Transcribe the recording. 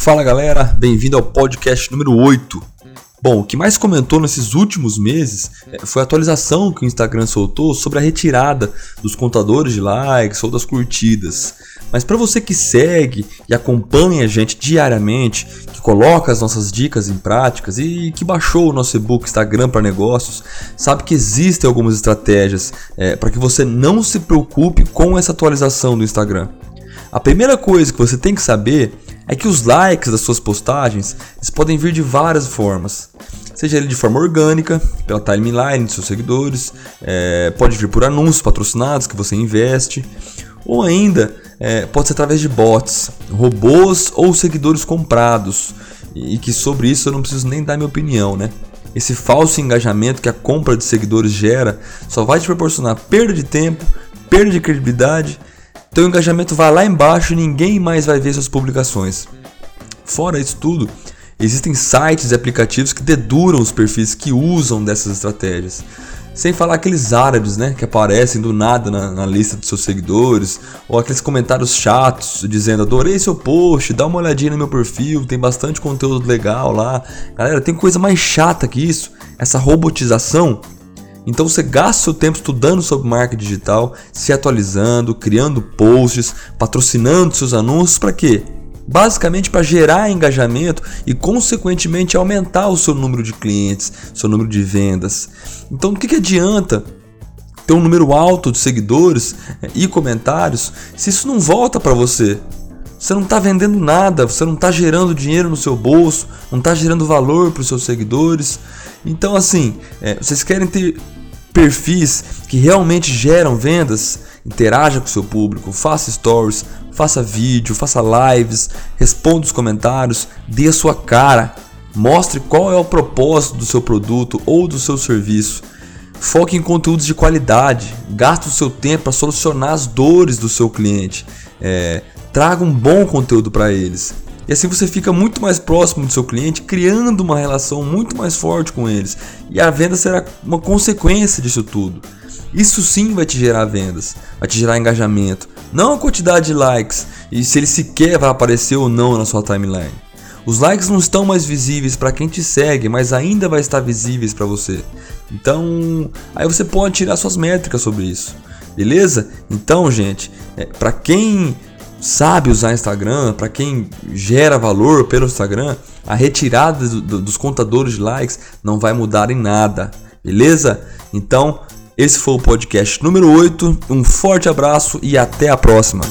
Fala galera, bem-vindo ao podcast número 8. Bom, o que mais comentou nesses últimos meses é, foi a atualização que o Instagram soltou sobre a retirada dos contadores de likes ou das curtidas. Mas para você que segue e acompanha a gente diariamente, que coloca as nossas dicas em práticas e que baixou o nosso e-book Instagram para negócios, sabe que existem algumas estratégias é, para que você não se preocupe com essa atualização do Instagram. A primeira coisa que você tem que saber é que os likes das suas postagens eles podem vir de várias formas. Seja ele de forma orgânica, pela timeline de seus seguidores, é, pode vir por anúncios patrocinados que você investe, ou ainda é, pode ser através de bots, robôs ou seguidores comprados. E que sobre isso eu não preciso nem dar minha opinião, né? Esse falso engajamento que a compra de seguidores gera só vai te proporcionar perda de tempo, perda de credibilidade teu engajamento vai lá embaixo e ninguém mais vai ver suas publicações. Fora isso tudo, existem sites e aplicativos que deduram os perfis que usam dessas estratégias. Sem falar aqueles árabes, né, que aparecem do nada na, na, lista dos seus seguidores, ou aqueles comentários chatos dizendo: adorei seu post, dá uma olhadinha no meu perfil, tem bastante conteúdo legal lá. Galera, tem coisa mais chata que isso. Essa robotização então você gasta seu tempo estudando sobre marketing digital, se atualizando, criando posts, patrocinando seus anúncios para quê? Basicamente para gerar engajamento e consequentemente aumentar o seu número de clientes, seu número de vendas. Então o que, que adianta ter um número alto de seguidores eh, e comentários se isso não volta para você? Você não está vendendo nada, você não está gerando dinheiro no seu bolso, não está gerando valor para os seus seguidores. Então, assim, é, vocês querem ter perfis que realmente geram vendas? Interaja com o seu público, faça stories, faça vídeo, faça lives, responda os comentários, dê a sua cara, mostre qual é o propósito do seu produto ou do seu serviço. Foque em conteúdos de qualidade, gaste o seu tempo para solucionar as dores do seu cliente. É, traga um bom conteúdo para eles. E assim você fica muito mais próximo do seu cliente, criando uma relação muito mais forte com eles. E a venda será uma consequência disso tudo. Isso sim vai te gerar vendas, vai te gerar engajamento, não a quantidade de likes e se ele sequer vai aparecer ou não na sua timeline. Os likes não estão mais visíveis para quem te segue, mas ainda vai estar visíveis para você. Então, aí você pode tirar suas métricas sobre isso. Beleza? Então, gente, é, para quem sabe usar Instagram, para quem gera valor pelo Instagram, a retirada do, do, dos contadores de likes não vai mudar em nada, beleza? Então, esse foi o podcast número 8. Um forte abraço e até a próxima.